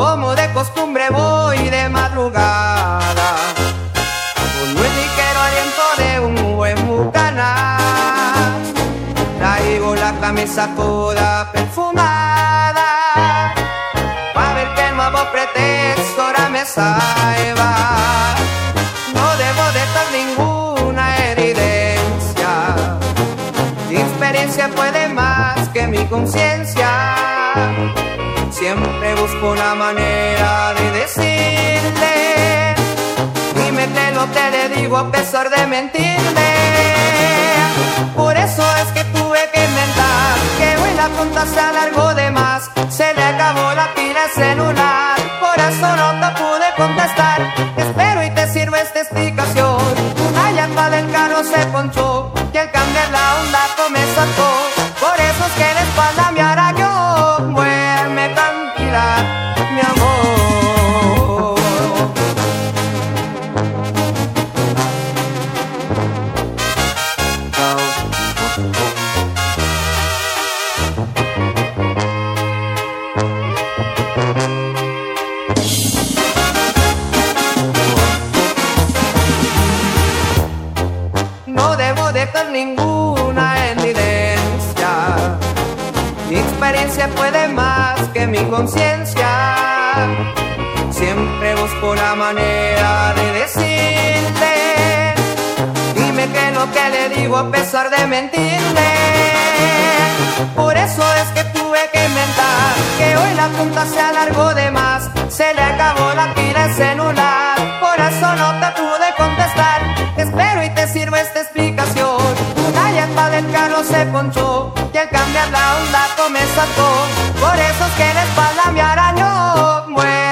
como de costumbre voy de madrugada, con muy ligero aliento de un buen bucana. Traigo la camisa toda perfumada, para ver qué nuevo pretexto ahora me salva. No debo de estar ninguna evidencia, mi experiencia puede más que mi conciencia. Siempre busco una manera de decirle. Dime que lo que le digo a pesar de mentirle. Por eso es que tuve que inventar que hoy la tonta se alargó de más. Se le acabó la pila celular. Por eso no te pude contestar. Espero y te sirve esta explicación. Debo dejar ninguna evidencia. Mi experiencia puede más que mi conciencia. Siempre busco la manera de decirle. Dime que lo que le digo a pesar de mentirle. Por eso es que tuve que inventar que hoy la punta se alargó de más. Se le acabó la pila celular. Por eso no te pude contestar. Espero y te sirve esta explicación. Una llanta del carro se ponchó y al cambiar la onda me sacó. Por eso es que la espalda me arañó. Amor.